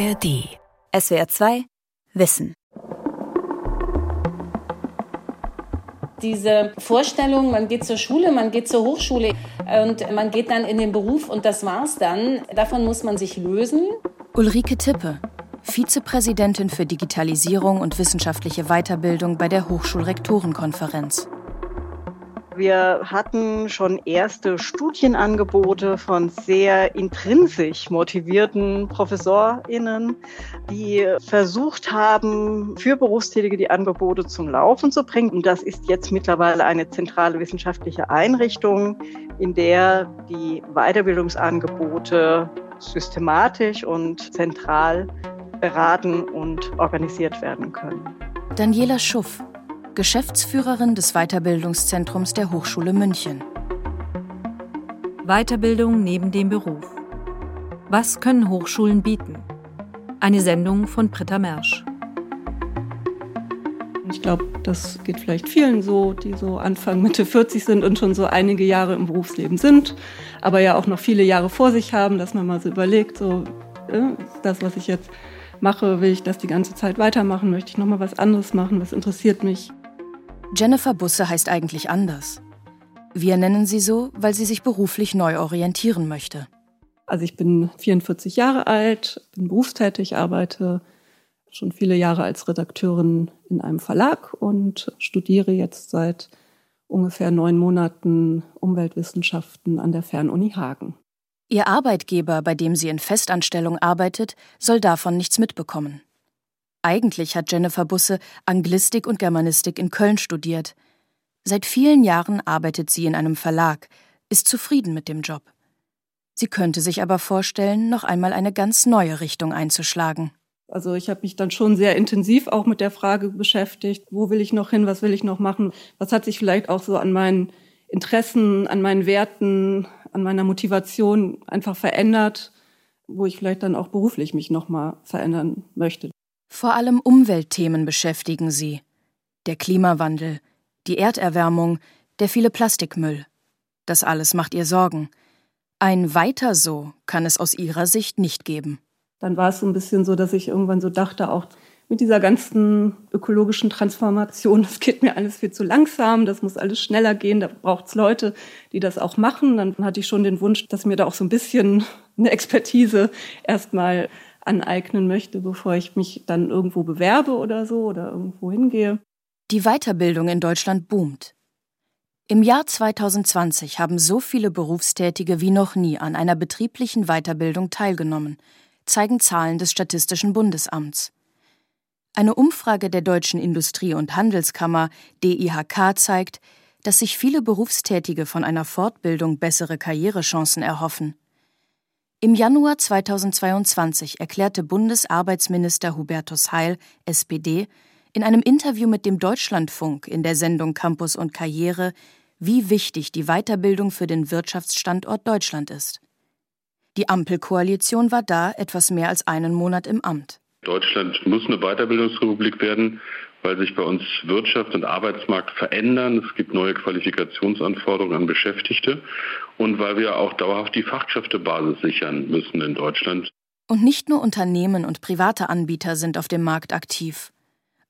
ARD. SWR 2 Wissen. Diese Vorstellung, man geht zur Schule, man geht zur Hochschule und man geht dann in den Beruf und das war's dann, davon muss man sich lösen. Ulrike Tippe, Vizepräsidentin für Digitalisierung und wissenschaftliche Weiterbildung bei der Hochschulrektorenkonferenz. Wir hatten schon erste Studienangebote von sehr intrinsisch motivierten ProfessorInnen, die versucht haben, für Berufstätige die Angebote zum Laufen zu bringen. Und das ist jetzt mittlerweile eine zentrale wissenschaftliche Einrichtung, in der die Weiterbildungsangebote systematisch und zentral beraten und organisiert werden können. Daniela Schuff, Geschäftsführerin des Weiterbildungszentrums der Hochschule München. Weiterbildung neben dem Beruf. Was können Hochschulen bieten? Eine Sendung von Britta Mersch. Ich glaube, das geht vielleicht vielen so, die so Anfang, Mitte 40 sind und schon so einige Jahre im Berufsleben sind, aber ja auch noch viele Jahre vor sich haben, dass man mal so überlegt, so äh, das, was ich jetzt mache, will ich das die ganze Zeit weitermachen, möchte ich noch mal was anderes machen, was interessiert mich. Jennifer Busse heißt eigentlich anders. Wir nennen sie so, weil sie sich beruflich neu orientieren möchte. Also ich bin 44 Jahre alt, bin berufstätig, arbeite schon viele Jahre als Redakteurin in einem Verlag und studiere jetzt seit ungefähr neun Monaten Umweltwissenschaften an der Fernuni Hagen. Ihr Arbeitgeber, bei dem sie in Festanstellung arbeitet, soll davon nichts mitbekommen. Eigentlich hat Jennifer Busse Anglistik und Germanistik in Köln studiert. Seit vielen Jahren arbeitet sie in einem Verlag, ist zufrieden mit dem Job. Sie könnte sich aber vorstellen, noch einmal eine ganz neue Richtung einzuschlagen. Also ich habe mich dann schon sehr intensiv auch mit der Frage beschäftigt, wo will ich noch hin, was will ich noch machen, was hat sich vielleicht auch so an meinen Interessen, an meinen Werten, an meiner Motivation einfach verändert, wo ich vielleicht dann auch beruflich mich noch mal verändern möchte. Vor allem Umweltthemen beschäftigen sie. Der Klimawandel, die Erderwärmung, der viele Plastikmüll. Das alles macht ihr Sorgen. Ein Weiter so kann es aus ihrer Sicht nicht geben. Dann war es so ein bisschen so, dass ich irgendwann so dachte, auch mit dieser ganzen ökologischen Transformation, das geht mir alles viel zu langsam, das muss alles schneller gehen, da braucht es Leute, die das auch machen. Dann hatte ich schon den Wunsch, dass mir da auch so ein bisschen eine Expertise erstmal aneignen möchte, bevor ich mich dann irgendwo bewerbe oder so oder irgendwo hingehe. Die Weiterbildung in Deutschland boomt. Im Jahr 2020 haben so viele Berufstätige wie noch nie an einer betrieblichen Weiterbildung teilgenommen, zeigen Zahlen des Statistischen Bundesamts. Eine Umfrage der Deutschen Industrie- und Handelskammer DIHK zeigt, dass sich viele Berufstätige von einer Fortbildung bessere Karrierechancen erhoffen. Im Januar 2022 erklärte Bundesarbeitsminister Hubertus Heil, SPD, in einem Interview mit dem Deutschlandfunk in der Sendung Campus und Karriere, wie wichtig die Weiterbildung für den Wirtschaftsstandort Deutschland ist. Die Ampelkoalition war da etwas mehr als einen Monat im Amt. Deutschland muss eine Weiterbildungsrepublik werden weil sich bei uns Wirtschaft und Arbeitsmarkt verändern. Es gibt neue Qualifikationsanforderungen an Beschäftigte und weil wir auch dauerhaft die Fachkräftebasis sichern müssen in Deutschland. Und nicht nur Unternehmen und private Anbieter sind auf dem Markt aktiv.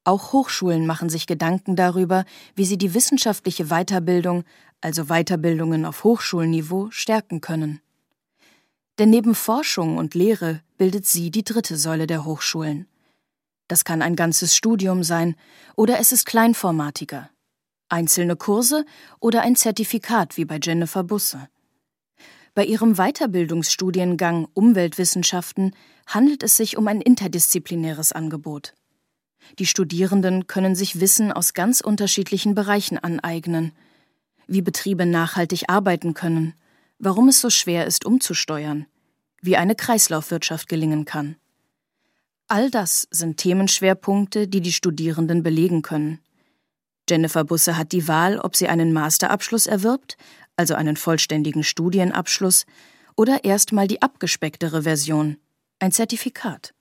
Auch Hochschulen machen sich Gedanken darüber, wie sie die wissenschaftliche Weiterbildung, also Weiterbildungen auf Hochschulniveau, stärken können. Denn neben Forschung und Lehre bildet sie die dritte Säule der Hochschulen. Das kann ein ganzes Studium sein oder es ist kleinformatiger. Einzelne Kurse oder ein Zertifikat wie bei Jennifer Busse. Bei ihrem Weiterbildungsstudiengang Umweltwissenschaften handelt es sich um ein interdisziplinäres Angebot. Die Studierenden können sich Wissen aus ganz unterschiedlichen Bereichen aneignen, wie Betriebe nachhaltig arbeiten können, warum es so schwer ist umzusteuern, wie eine Kreislaufwirtschaft gelingen kann. All das sind Themenschwerpunkte, die die Studierenden belegen können. Jennifer Busse hat die Wahl, ob sie einen Masterabschluss erwirbt, also einen vollständigen Studienabschluss, oder erstmal die abgespecktere Version, ein Zertifikat.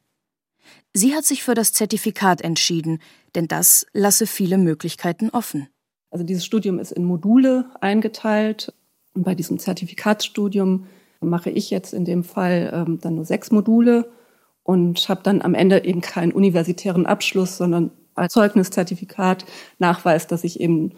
Sie hat sich für das Zertifikat entschieden, denn das lasse viele Möglichkeiten offen. Also dieses Studium ist in Module eingeteilt und bei diesem Zertifikatsstudium mache ich jetzt in dem Fall ähm, dann nur sechs Module und habe dann am Ende eben keinen universitären Abschluss, sondern als Zeugniszertifikat nachweist, dass ich eben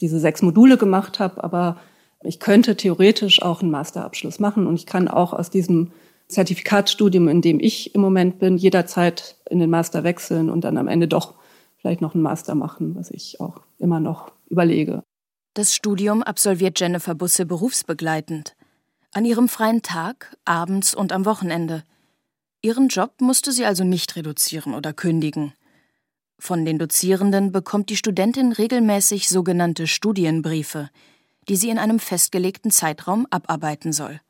diese sechs Module gemacht habe. Aber ich könnte theoretisch auch einen Masterabschluss machen und ich kann auch aus diesem Zertifikatsstudium, in dem ich im Moment bin, jederzeit in den Master wechseln und dann am Ende doch vielleicht noch einen Master machen, was ich auch immer noch überlege. Das Studium absolviert Jennifer Busse berufsbegleitend. An ihrem freien Tag, abends und am Wochenende. Ihren Job musste sie also nicht reduzieren oder kündigen. Von den Dozierenden bekommt die Studentin regelmäßig sogenannte Studienbriefe, die sie in einem festgelegten Zeitraum abarbeiten soll.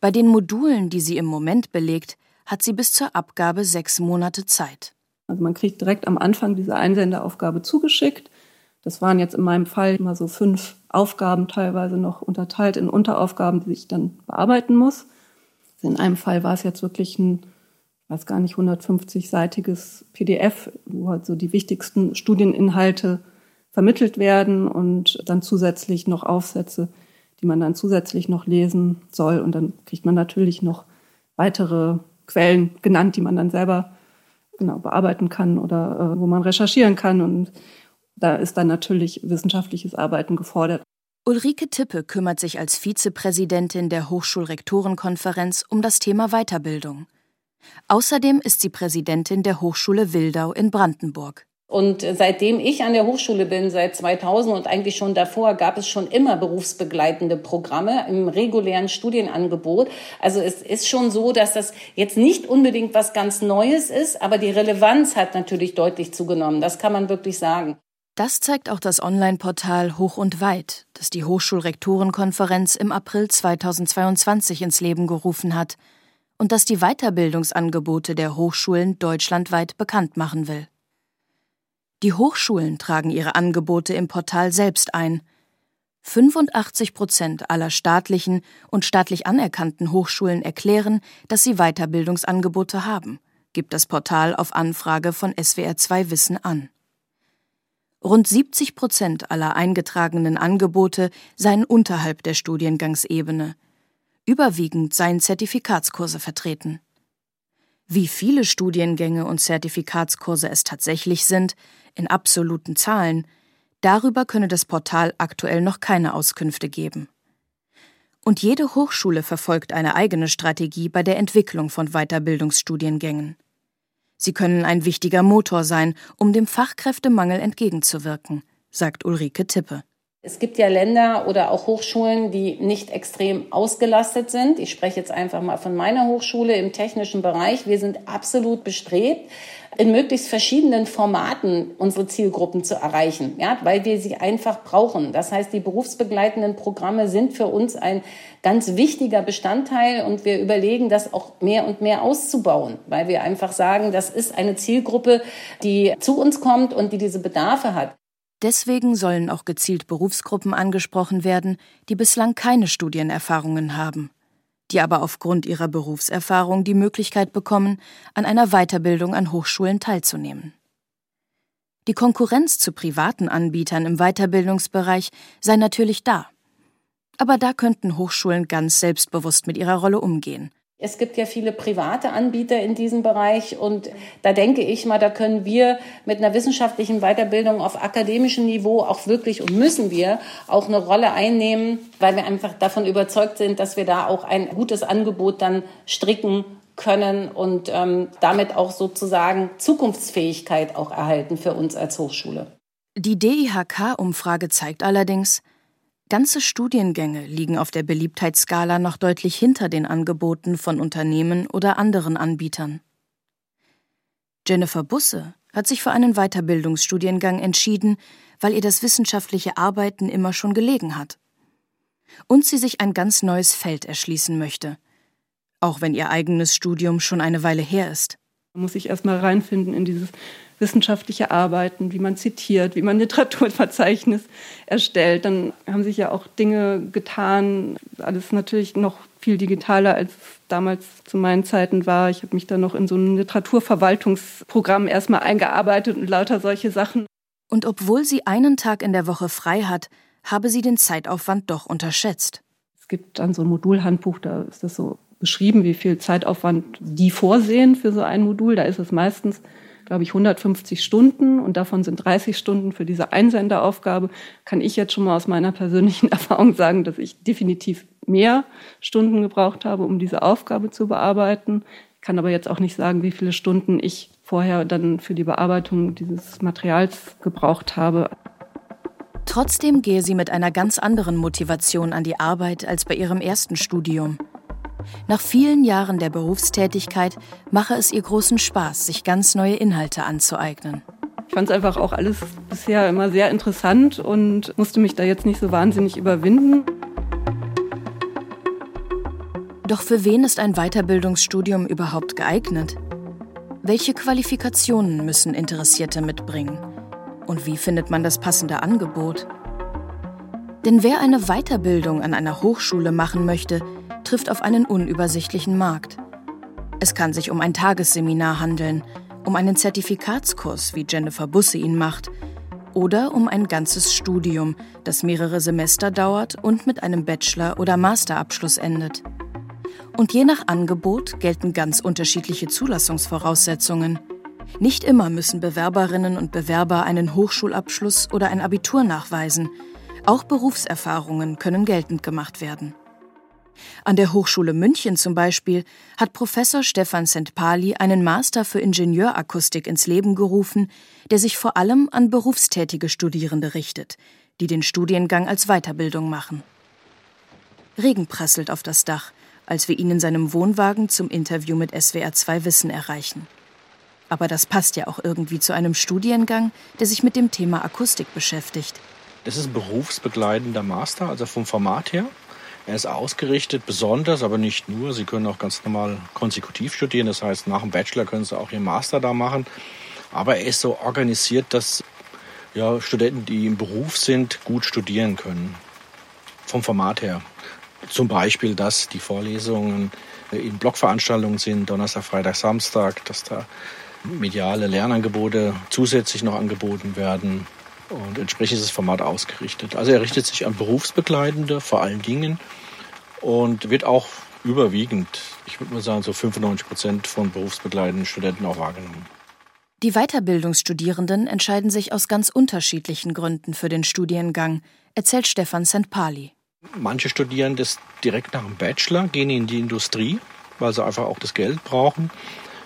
Bei den Modulen, die sie im Moment belegt, hat sie bis zur Abgabe sechs Monate Zeit. Also man kriegt direkt am Anfang diese Einsenderaufgabe zugeschickt. Das waren jetzt in meinem Fall immer so fünf Aufgaben, teilweise noch unterteilt in Unteraufgaben, die ich dann bearbeiten muss. In einem Fall war es jetzt wirklich ein, ich weiß gar nicht, 150-seitiges PDF, wo halt so die wichtigsten Studieninhalte vermittelt werden und dann zusätzlich noch Aufsätze, die man dann zusätzlich noch lesen soll. Und dann kriegt man natürlich noch weitere Quellen genannt, die man dann selber genau bearbeiten kann oder äh, wo man recherchieren kann. Und da ist dann natürlich wissenschaftliches Arbeiten gefordert. Ulrike Tippe kümmert sich als Vizepräsidentin der Hochschulrektorenkonferenz um das Thema Weiterbildung. Außerdem ist sie Präsidentin der Hochschule Wildau in Brandenburg. Und seitdem ich an der Hochschule bin, seit 2000 und eigentlich schon davor, gab es schon immer berufsbegleitende Programme im regulären Studienangebot. Also es ist schon so, dass das jetzt nicht unbedingt was ganz Neues ist, aber die Relevanz hat natürlich deutlich zugenommen. Das kann man wirklich sagen. Das zeigt auch das Online-Portal Hoch und Weit, das die Hochschulrektorenkonferenz im April 2022 ins Leben gerufen hat und das die Weiterbildungsangebote der Hochschulen deutschlandweit bekannt machen will. Die Hochschulen tragen ihre Angebote im Portal selbst ein. 85 Prozent aller staatlichen und staatlich anerkannten Hochschulen erklären, dass sie Weiterbildungsangebote haben, gibt das Portal auf Anfrage von SWR2 Wissen an. Rund 70 Prozent aller eingetragenen Angebote seien unterhalb der Studiengangsebene. Überwiegend seien Zertifikatskurse vertreten. Wie viele Studiengänge und Zertifikatskurse es tatsächlich sind, in absoluten Zahlen, darüber könne das Portal aktuell noch keine Auskünfte geben. Und jede Hochschule verfolgt eine eigene Strategie bei der Entwicklung von Weiterbildungsstudiengängen. Sie können ein wichtiger Motor sein, um dem Fachkräftemangel entgegenzuwirken, sagt Ulrike Tippe. Es gibt ja Länder oder auch Hochschulen, die nicht extrem ausgelastet sind. Ich spreche jetzt einfach mal von meiner Hochschule im technischen Bereich. Wir sind absolut bestrebt, in möglichst verschiedenen Formaten unsere Zielgruppen zu erreichen, ja, weil wir sie einfach brauchen. Das heißt, die berufsbegleitenden Programme sind für uns ein ganz wichtiger Bestandteil und wir überlegen, das auch mehr und mehr auszubauen, weil wir einfach sagen, das ist eine Zielgruppe, die zu uns kommt und die diese Bedarfe hat. Deswegen sollen auch gezielt Berufsgruppen angesprochen werden, die bislang keine Studienerfahrungen haben, die aber aufgrund ihrer Berufserfahrung die Möglichkeit bekommen, an einer Weiterbildung an Hochschulen teilzunehmen. Die Konkurrenz zu privaten Anbietern im Weiterbildungsbereich sei natürlich da. Aber da könnten Hochschulen ganz selbstbewusst mit ihrer Rolle umgehen es gibt ja viele private Anbieter in diesem Bereich und da denke ich mal, da können wir mit einer wissenschaftlichen Weiterbildung auf akademischem Niveau auch wirklich und müssen wir auch eine Rolle einnehmen, weil wir einfach davon überzeugt sind, dass wir da auch ein gutes Angebot dann stricken können und ähm, damit auch sozusagen Zukunftsfähigkeit auch erhalten für uns als Hochschule. Die DIHK-Umfrage zeigt allerdings, Ganze Studiengänge liegen auf der Beliebtheitsskala noch deutlich hinter den Angeboten von Unternehmen oder anderen Anbietern. Jennifer Busse hat sich für einen Weiterbildungsstudiengang entschieden, weil ihr das wissenschaftliche Arbeiten immer schon gelegen hat. Und sie sich ein ganz neues Feld erschließen möchte, auch wenn ihr eigenes Studium schon eine Weile her ist. Man muss sich erstmal reinfinden in dieses wissenschaftliche Arbeiten, wie man zitiert, wie man Literaturverzeichnis erstellt. Dann haben sich ja auch Dinge getan, alles natürlich noch viel digitaler als damals zu meinen Zeiten war. Ich habe mich dann noch in so ein Literaturverwaltungsprogramm erstmal eingearbeitet und lauter solche Sachen. Und obwohl sie einen Tag in der Woche frei hat, habe sie den Zeitaufwand doch unterschätzt. Es gibt dann so ein Modulhandbuch, da ist das so beschrieben, wie viel Zeitaufwand die vorsehen für so ein Modul. Da ist es meistens, glaube ich, 150 Stunden und davon sind 30 Stunden für diese Einsenderaufgabe. Kann ich jetzt schon mal aus meiner persönlichen Erfahrung sagen, dass ich definitiv mehr Stunden gebraucht habe, um diese Aufgabe zu bearbeiten. Kann aber jetzt auch nicht sagen, wie viele Stunden ich vorher dann für die Bearbeitung dieses Materials gebraucht habe. Trotzdem gehe sie mit einer ganz anderen Motivation an die Arbeit als bei ihrem ersten Studium. Nach vielen Jahren der Berufstätigkeit mache es ihr großen Spaß, sich ganz neue Inhalte anzueignen. Ich fand es einfach auch alles bisher immer sehr interessant und musste mich da jetzt nicht so wahnsinnig überwinden. Doch für wen ist ein Weiterbildungsstudium überhaupt geeignet? Welche Qualifikationen müssen Interessierte mitbringen? Und wie findet man das passende Angebot? Denn wer eine Weiterbildung an einer Hochschule machen möchte, trifft auf einen unübersichtlichen Markt. Es kann sich um ein Tagesseminar handeln, um einen Zertifikatskurs, wie Jennifer Busse ihn macht, oder um ein ganzes Studium, das mehrere Semester dauert und mit einem Bachelor- oder Masterabschluss endet. Und je nach Angebot gelten ganz unterschiedliche Zulassungsvoraussetzungen. Nicht immer müssen Bewerberinnen und Bewerber einen Hochschulabschluss oder ein Abitur nachweisen. Auch Berufserfahrungen können geltend gemacht werden. An der Hochschule München zum Beispiel hat Professor Stefan St. Pali einen Master für Ingenieurakustik ins Leben gerufen, der sich vor allem an berufstätige Studierende richtet, die den Studiengang als Weiterbildung machen. Regen prasselt auf das Dach, als wir ihn in seinem Wohnwagen zum Interview mit SWR 2 Wissen erreichen. Aber das passt ja auch irgendwie zu einem Studiengang, der sich mit dem Thema Akustik beschäftigt. Das ist ein berufsbegleitender Master, also vom Format her. Er ist ausgerichtet, besonders, aber nicht nur. Sie können auch ganz normal konsekutiv studieren. Das heißt, nach dem Bachelor können Sie auch Ihren Master da machen. Aber er ist so organisiert, dass ja, Studenten, die im Beruf sind, gut studieren können. Vom Format her. Zum Beispiel, dass die Vorlesungen in Blockveranstaltungen sind, Donnerstag, Freitag, Samstag, dass da mediale Lernangebote zusätzlich noch angeboten werden und entsprechend ist das Format ausgerichtet. Also er richtet sich an Berufsbegleitende vor allen Dingen und wird auch überwiegend, ich würde mal sagen, so 95 Prozent von berufsbegleitenden Studenten auch wahrgenommen. Die Weiterbildungsstudierenden entscheiden sich aus ganz unterschiedlichen Gründen für den Studiengang, erzählt Stefan St. Pali. Manche studieren das direkt nach dem Bachelor, gehen in die Industrie, weil sie einfach auch das Geld brauchen,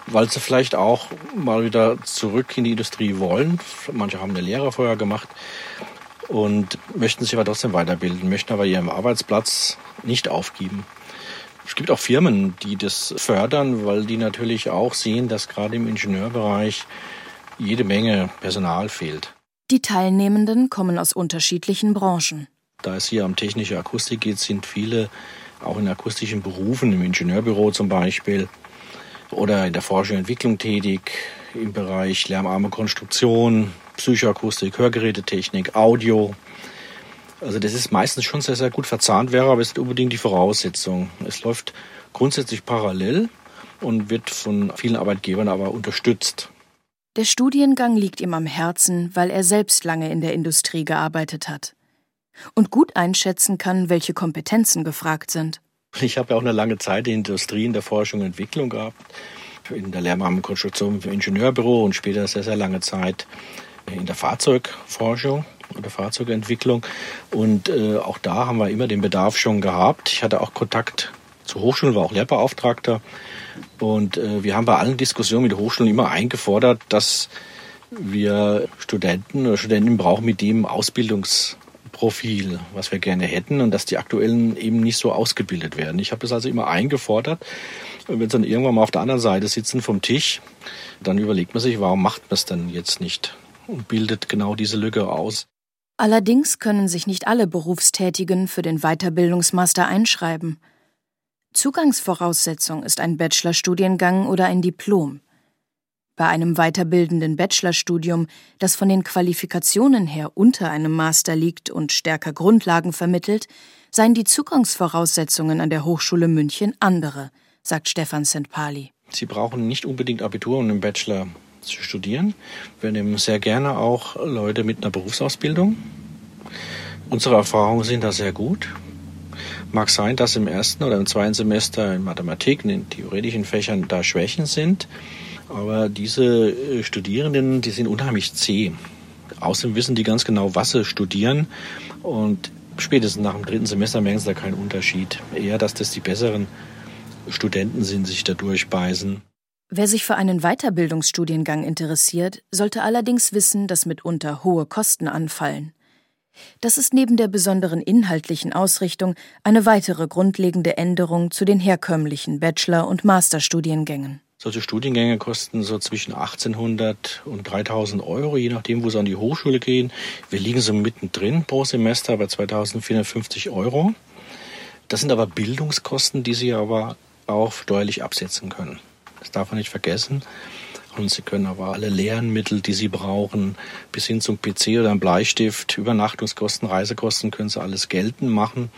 weil sie vielleicht auch mal wieder zurück in die Industrie wollen. Manche haben eine Lehre vorher gemacht und möchten sich aber trotzdem weiterbilden, möchten aber ihren Arbeitsplatz nicht aufgeben. Es gibt auch Firmen, die das fördern, weil die natürlich auch sehen, dass gerade im Ingenieurbereich jede Menge Personal fehlt. Die Teilnehmenden kommen aus unterschiedlichen Branchen. Da es hier um technische Akustik geht, sind viele auch in akustischen Berufen, im Ingenieurbüro zum Beispiel, oder in der Forschung und Entwicklung tätig, im Bereich lärmarme Konstruktion, Psychoakustik, Hörgerätetechnik, Audio. Also das ist meistens schon sehr, sehr gut verzahnt wäre, aber ist unbedingt die Voraussetzung. Es läuft grundsätzlich parallel und wird von vielen Arbeitgebern aber unterstützt. Der Studiengang liegt ihm am Herzen, weil er selbst lange in der Industrie gearbeitet hat und gut einschätzen kann, welche Kompetenzen gefragt sind. Ich habe ja auch eine lange Zeit in Industrie, in der Forschung und Entwicklung gehabt, in der Lernrahmenkonstruktion im Ingenieurbüro und später sehr, sehr lange Zeit in der Fahrzeugforschung oder Fahrzeugentwicklung. Und äh, auch da haben wir immer den Bedarf schon gehabt. Ich hatte auch Kontakt zur Hochschule, war auch Lehrbeauftragter. Und äh, wir haben bei allen Diskussionen mit Hochschulen immer eingefordert, dass wir Studenten oder Studentinnen brauchen mit dem Ausbildungsprofil, was wir gerne hätten und dass die aktuellen eben nicht so ausgebildet werden. Ich habe das also immer eingefordert. Wenn sie dann irgendwann mal auf der anderen Seite sitzen vom Tisch, dann überlegt man sich, warum macht man es denn jetzt nicht? und bildet genau diese Lücke aus. Allerdings können sich nicht alle Berufstätigen für den Weiterbildungsmaster einschreiben. Zugangsvoraussetzung ist ein Bachelorstudiengang oder ein Diplom. Bei einem weiterbildenden Bachelorstudium, das von den Qualifikationen her unter einem Master liegt und stärker Grundlagen vermittelt, seien die Zugangsvoraussetzungen an der Hochschule München andere, sagt Stefan St. Pali. Sie brauchen nicht unbedingt Abitur und einen Bachelor zu studieren. Wir nehmen sehr gerne auch Leute mit einer Berufsausbildung. Unsere Erfahrungen sind da sehr gut. Mag sein, dass im ersten oder im zweiten Semester in Mathematik, in den theoretischen Fächern da Schwächen sind. Aber diese äh, Studierenden, die sind unheimlich zäh. Außerdem wissen die ganz genau, was sie studieren. Und spätestens nach dem dritten Semester merken sie da keinen Unterschied. Eher, dass das die besseren Studenten sind, sich da durchbeißen. Wer sich für einen Weiterbildungsstudiengang interessiert, sollte allerdings wissen, dass mitunter hohe Kosten anfallen. Das ist neben der besonderen inhaltlichen Ausrichtung eine weitere grundlegende Änderung zu den herkömmlichen Bachelor- und Masterstudiengängen. Solche Studiengänge kosten so zwischen 1800 und 3000 Euro, je nachdem, wo sie an die Hochschule gehen. Wir liegen so mittendrin pro Semester bei 2450 Euro. Das sind aber Bildungskosten, die Sie aber auch steuerlich absetzen können. Das darf man nicht vergessen. Und Sie können aber alle Lernmittel, die Sie brauchen, bis hin zum PC oder einem Bleistift, Übernachtungskosten, Reisekosten, können Sie alles geltend machen.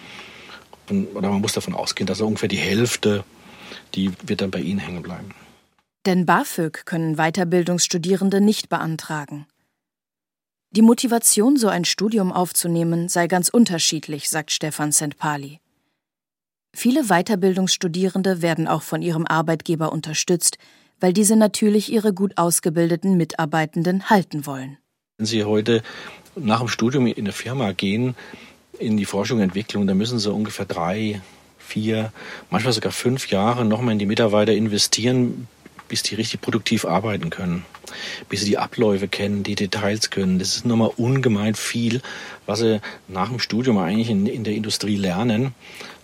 oder man muss davon ausgehen, dass ungefähr die Hälfte, die wird dann bei Ihnen hängen bleiben. Denn BAföG können Weiterbildungsstudierende nicht beantragen. Die Motivation, so ein Studium aufzunehmen, sei ganz unterschiedlich, sagt Stefan St. Viele Weiterbildungsstudierende werden auch von ihrem Arbeitgeber unterstützt, weil diese natürlich ihre gut ausgebildeten Mitarbeitenden halten wollen. Wenn Sie heute nach dem Studium in eine Firma gehen, in die Forschung und Entwicklung, dann müssen Sie ungefähr drei, vier, manchmal sogar fünf Jahre nochmal in die Mitarbeiter investieren, bis die richtig produktiv arbeiten können, bis sie die Abläufe kennen, die Details können. Das ist nochmal ungemein viel, was sie nach dem Studium eigentlich in, in der Industrie lernen.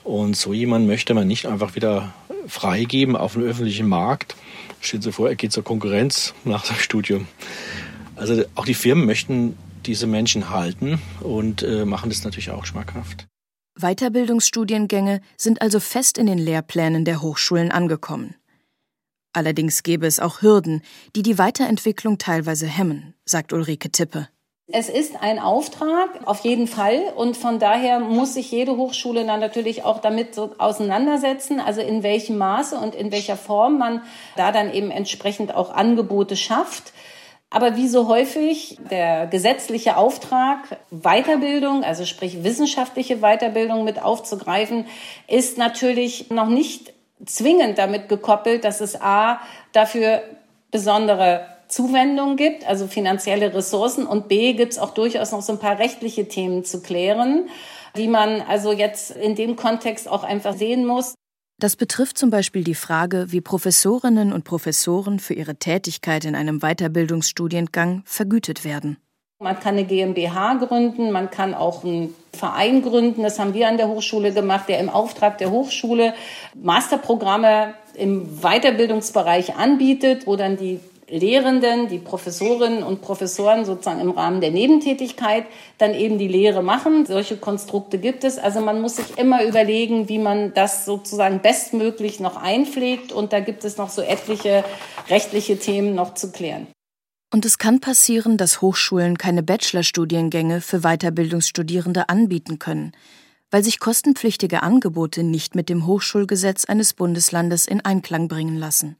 Und so jemand möchte man nicht einfach wieder freigeben auf dem öffentlichen Markt. Stellen Sie vor, er geht zur Konkurrenz nach dem Studium. Also auch die Firmen möchten diese Menschen halten und äh, machen das natürlich auch schmackhaft. Weiterbildungsstudiengänge sind also fest in den Lehrplänen der Hochschulen angekommen. Allerdings gäbe es auch Hürden, die die Weiterentwicklung teilweise hemmen, sagt Ulrike Tippe. Es ist ein Auftrag, auf jeden Fall. Und von daher muss sich jede Hochschule dann natürlich auch damit so auseinandersetzen, also in welchem Maße und in welcher Form man da dann eben entsprechend auch Angebote schafft. Aber wie so häufig, der gesetzliche Auftrag, Weiterbildung, also sprich wissenschaftliche Weiterbildung mit aufzugreifen, ist natürlich noch nicht zwingend damit gekoppelt, dass es A dafür besondere Zuwendungen gibt, also finanzielle Ressourcen und B gibt es auch durchaus noch so ein paar rechtliche Themen zu klären, die man also jetzt in dem Kontext auch einfach sehen muss. Das betrifft zum Beispiel die Frage, wie Professorinnen und Professoren für ihre Tätigkeit in einem Weiterbildungsstudiengang vergütet werden. Man kann eine GmbH gründen, man kann auch einen Verein gründen. Das haben wir an der Hochschule gemacht, der im Auftrag der Hochschule Masterprogramme im Weiterbildungsbereich anbietet, wo dann die Lehrenden, die Professorinnen und Professoren sozusagen im Rahmen der Nebentätigkeit dann eben die Lehre machen. Solche Konstrukte gibt es. Also man muss sich immer überlegen, wie man das sozusagen bestmöglich noch einpflegt. Und da gibt es noch so etliche rechtliche Themen noch zu klären. Und es kann passieren, dass Hochschulen keine Bachelorstudiengänge für Weiterbildungsstudierende anbieten können, weil sich kostenpflichtige Angebote nicht mit dem Hochschulgesetz eines Bundeslandes in Einklang bringen lassen.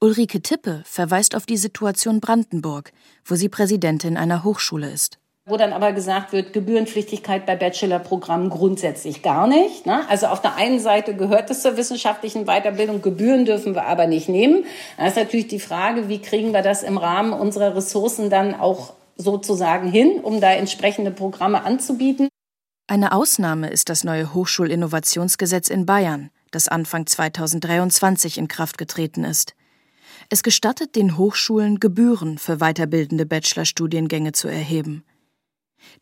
Ulrike Tippe verweist auf die Situation Brandenburg, wo sie Präsidentin einer Hochschule ist wo dann aber gesagt wird, Gebührenpflichtigkeit bei Bachelorprogrammen grundsätzlich gar nicht. Ne? Also auf der einen Seite gehört es zur wissenschaftlichen Weiterbildung, Gebühren dürfen wir aber nicht nehmen. Da ist natürlich die Frage, wie kriegen wir das im Rahmen unserer Ressourcen dann auch sozusagen hin, um da entsprechende Programme anzubieten. Eine Ausnahme ist das neue Hochschulinnovationsgesetz in Bayern, das Anfang 2023 in Kraft getreten ist. Es gestattet den Hochschulen, Gebühren für weiterbildende Bachelorstudiengänge zu erheben.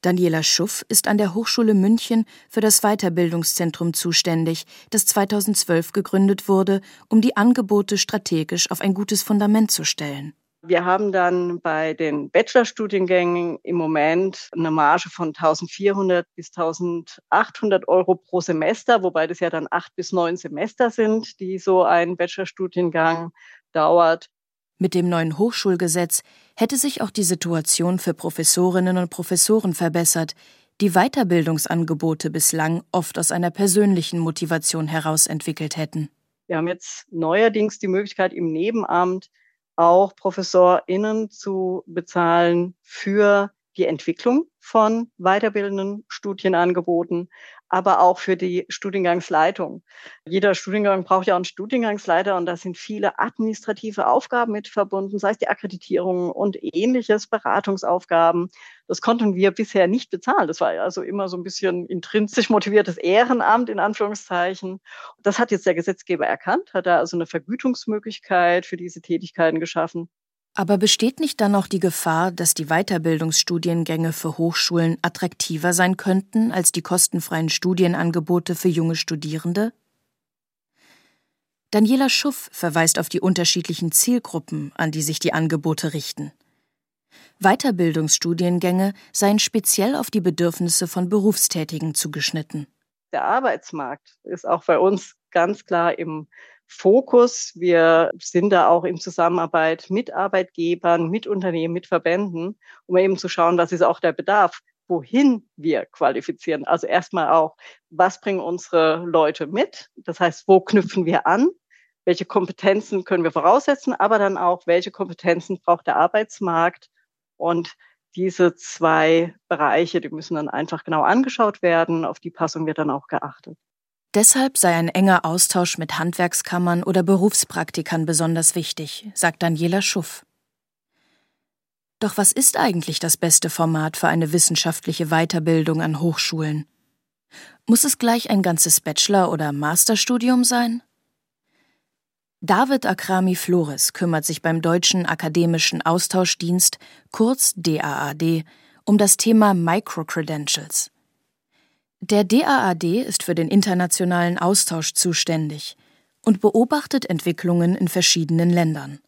Daniela Schuff ist an der Hochschule München für das Weiterbildungszentrum zuständig, das 2012 gegründet wurde, um die Angebote strategisch auf ein gutes Fundament zu stellen. Wir haben dann bei den Bachelorstudiengängen im Moment eine Marge von 1400 bis 1800 Euro pro Semester, wobei das ja dann acht bis neun Semester sind, die so ein Bachelorstudiengang dauert. Mit dem neuen Hochschulgesetz hätte sich auch die Situation für Professorinnen und Professoren verbessert, die Weiterbildungsangebote bislang oft aus einer persönlichen Motivation heraus entwickelt hätten. Wir haben jetzt neuerdings die Möglichkeit, im Nebenamt auch ProfessorInnen zu bezahlen für die Entwicklung von weiterbildenden Studienangeboten, aber auch für die Studiengangsleitung. Jeder Studiengang braucht ja einen Studiengangsleiter und da sind viele administrative Aufgaben mit verbunden, sei es die Akkreditierung und ähnliches, Beratungsaufgaben. Das konnten wir bisher nicht bezahlen. Das war also immer so ein bisschen intrinsisch motiviertes Ehrenamt in Anführungszeichen. Das hat jetzt der Gesetzgeber erkannt, hat da also eine Vergütungsmöglichkeit für diese Tätigkeiten geschaffen. Aber besteht nicht dann auch die Gefahr, dass die Weiterbildungsstudiengänge für Hochschulen attraktiver sein könnten als die kostenfreien Studienangebote für junge Studierende? Daniela Schuff verweist auf die unterschiedlichen Zielgruppen, an die sich die Angebote richten. Weiterbildungsstudiengänge seien speziell auf die Bedürfnisse von Berufstätigen zugeschnitten. Der Arbeitsmarkt ist auch bei uns ganz klar im Fokus. Wir sind da auch in Zusammenarbeit mit Arbeitgebern, mit Unternehmen, mit Verbänden, um eben zu schauen, was ist auch der Bedarf, wohin wir qualifizieren. Also erstmal auch, was bringen unsere Leute mit? Das heißt, wo knüpfen wir an? Welche Kompetenzen können wir voraussetzen? Aber dann auch, welche Kompetenzen braucht der Arbeitsmarkt? Und diese zwei Bereiche, die müssen dann einfach genau angeschaut werden. Auf die Passung wird dann auch geachtet. Deshalb sei ein enger Austausch mit Handwerkskammern oder Berufspraktikern besonders wichtig, sagt Daniela Schuff. Doch was ist eigentlich das beste Format für eine wissenschaftliche Weiterbildung an Hochschulen? Muss es gleich ein ganzes Bachelor- oder Masterstudium sein? David Akrami Flores kümmert sich beim Deutschen Akademischen Austauschdienst, kurz DAAD, um das Thema Microcredentials. Der DAAD ist für den internationalen Austausch zuständig und beobachtet Entwicklungen in verschiedenen Ländern.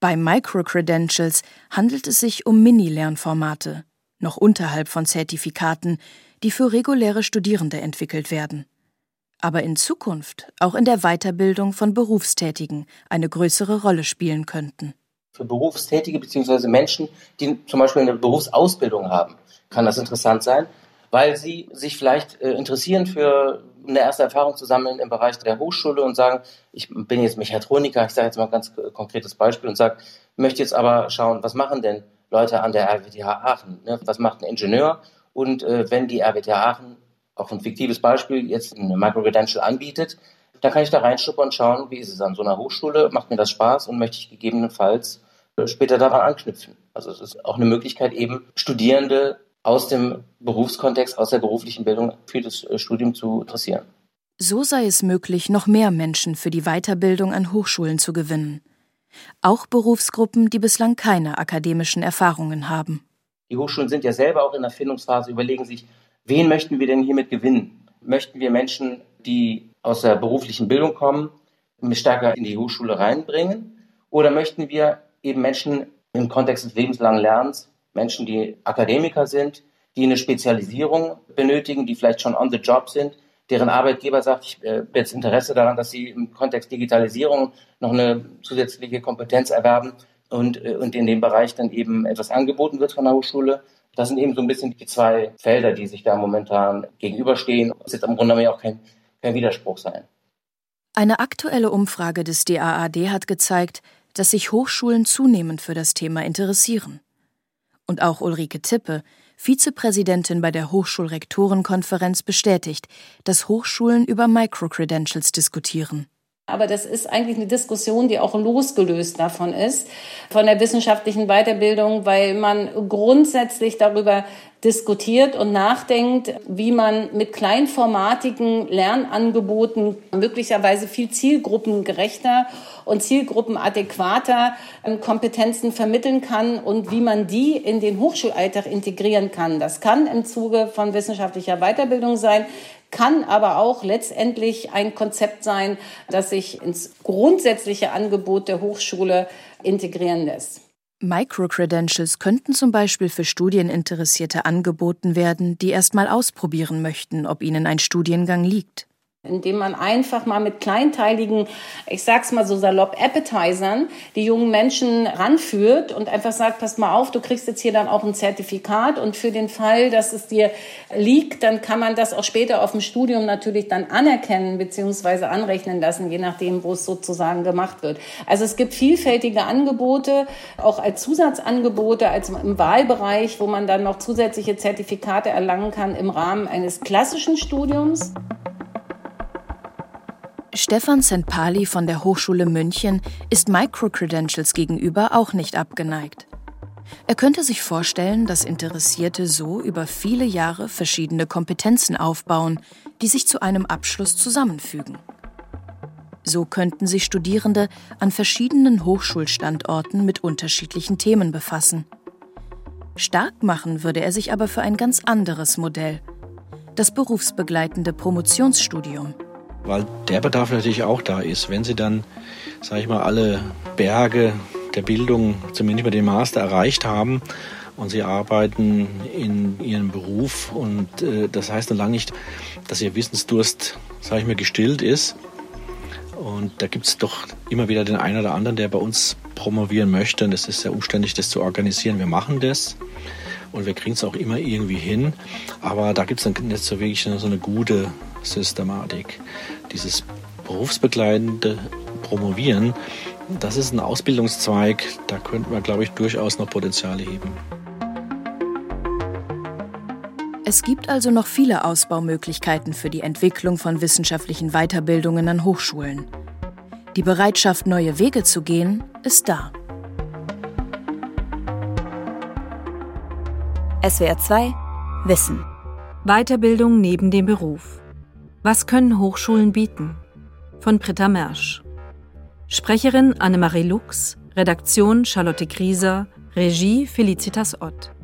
Bei Microcredentials handelt es sich um Mini-Lernformate, noch unterhalb von Zertifikaten, die für reguläre Studierende entwickelt werden. Aber in Zukunft auch in der Weiterbildung von Berufstätigen eine größere Rolle spielen könnten. Für Berufstätige bzw. Menschen, die zum Beispiel eine Berufsausbildung haben, kann das interessant sein, weil sie sich vielleicht äh, interessieren für eine erste Erfahrung zu sammeln im Bereich der Hochschule und sagen, ich bin jetzt Mechatroniker, ich sage jetzt mal ein ganz konkretes Beispiel und sage, möchte jetzt aber schauen, was machen denn Leute an der RWTH Aachen? Ne? Was macht ein Ingenieur? Und äh, wenn die RWTH Aachen, auch ein fiktives Beispiel, jetzt eine Microcredential anbietet, dann kann ich da reinschnuppern und schauen, wie ist es an so einer Hochschule, macht mir das Spaß und möchte ich gegebenenfalls äh, später daran anknüpfen. Also es ist auch eine Möglichkeit, eben Studierende aus dem Berufskontext, aus der beruflichen Bildung für das äh, Studium zu interessieren. So sei es möglich, noch mehr Menschen für die Weiterbildung an Hochschulen zu gewinnen. Auch Berufsgruppen, die bislang keine akademischen Erfahrungen haben. Die Hochschulen sind ja selber auch in der Findungsphase, überlegen sich, wen möchten wir denn hiermit gewinnen? Möchten wir Menschen, die aus der beruflichen Bildung kommen, stärker in die Hochschule reinbringen? Oder möchten wir eben Menschen im Kontext des lebenslangen Lernens Menschen, die Akademiker sind, die eine Spezialisierung benötigen, die vielleicht schon on the job sind, deren Arbeitgeber sagt, ich äh, habe jetzt Interesse daran, dass sie im Kontext Digitalisierung noch eine zusätzliche Kompetenz erwerben und, äh, und in dem Bereich dann eben etwas angeboten wird von der Hochschule. Das sind eben so ein bisschen die zwei Felder, die sich da momentan gegenüberstehen. Das wird im Grunde genommen auch kein, kein Widerspruch sein. Eine aktuelle Umfrage des DAAD hat gezeigt, dass sich Hochschulen zunehmend für das Thema interessieren. Und auch Ulrike Tippe, Vizepräsidentin bei der Hochschulrektorenkonferenz, bestätigt, dass Hochschulen über Microcredentials diskutieren. Aber das ist eigentlich eine Diskussion, die auch losgelöst davon ist, von der wissenschaftlichen Weiterbildung, weil man grundsätzlich darüber diskutiert und nachdenkt, wie man mit kleinformatigen Lernangeboten möglicherweise viel zielgruppengerechter und zielgruppenadäquater ähm, Kompetenzen vermitteln kann und wie man die in den Hochschulalltag integrieren kann. Das kann im Zuge von wissenschaftlicher Weiterbildung sein, kann aber auch letztendlich ein Konzept sein, das sich ins grundsätzliche Angebot der Hochschule integrieren lässt. Microcredentials könnten zum Beispiel für Studieninteressierte angeboten werden, die erst mal ausprobieren möchten, ob ihnen ein Studiengang liegt. Indem man einfach mal mit kleinteiligen, ich sag's mal so salopp, Appetizern die jungen Menschen ranführt und einfach sagt, pass mal auf, du kriegst jetzt hier dann auch ein Zertifikat und für den Fall, dass es dir liegt, dann kann man das auch später auf dem Studium natürlich dann anerkennen bzw. anrechnen lassen, je nachdem, wo es sozusagen gemacht wird. Also es gibt vielfältige Angebote, auch als Zusatzangebote, als im Wahlbereich, wo man dann noch zusätzliche Zertifikate erlangen kann im Rahmen eines klassischen Studiums. Stefan Sentpali von der Hochschule München ist Microcredentials gegenüber auch nicht abgeneigt. Er könnte sich vorstellen, dass Interessierte so über viele Jahre verschiedene Kompetenzen aufbauen, die sich zu einem Abschluss zusammenfügen. So könnten sich Studierende an verschiedenen Hochschulstandorten mit unterschiedlichen Themen befassen. Stark machen würde er sich aber für ein ganz anderes Modell, das berufsbegleitende Promotionsstudium weil der Bedarf natürlich auch da ist. Wenn Sie dann, sage ich mal, alle Berge der Bildung, zumindest über den Master erreicht haben und Sie arbeiten in Ihrem Beruf und äh, das heißt noch lange nicht, dass Ihr Wissensdurst, sage ich mal, gestillt ist. Und da gibt es doch immer wieder den einen oder anderen, der bei uns promovieren möchte. Und es ist sehr umständlich, das zu organisieren. Wir machen das und wir kriegen es auch immer irgendwie hin. Aber da gibt es dann nicht so wirklich so eine gute Systematik. Dieses berufsbegleitende Promovieren, das ist ein Ausbildungszweig, da könnten wir, glaube ich, durchaus noch Potenziale heben. Es gibt also noch viele Ausbaumöglichkeiten für die Entwicklung von wissenschaftlichen Weiterbildungen an Hochschulen. Die Bereitschaft, neue Wege zu gehen, ist da. SWR 2 Wissen. Weiterbildung neben dem Beruf. Was können Hochschulen bieten? Von Britta Mersch. Sprecherin Annemarie Lux, Redaktion Charlotte Grieser, Regie Felicitas Ott.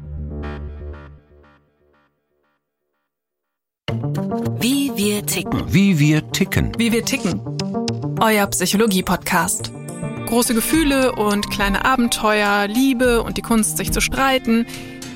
Wie wir ticken. Wie wir ticken. Wie wir ticken. Euer Psychologie-Podcast. Große Gefühle und kleine Abenteuer, Liebe und die Kunst, sich zu streiten –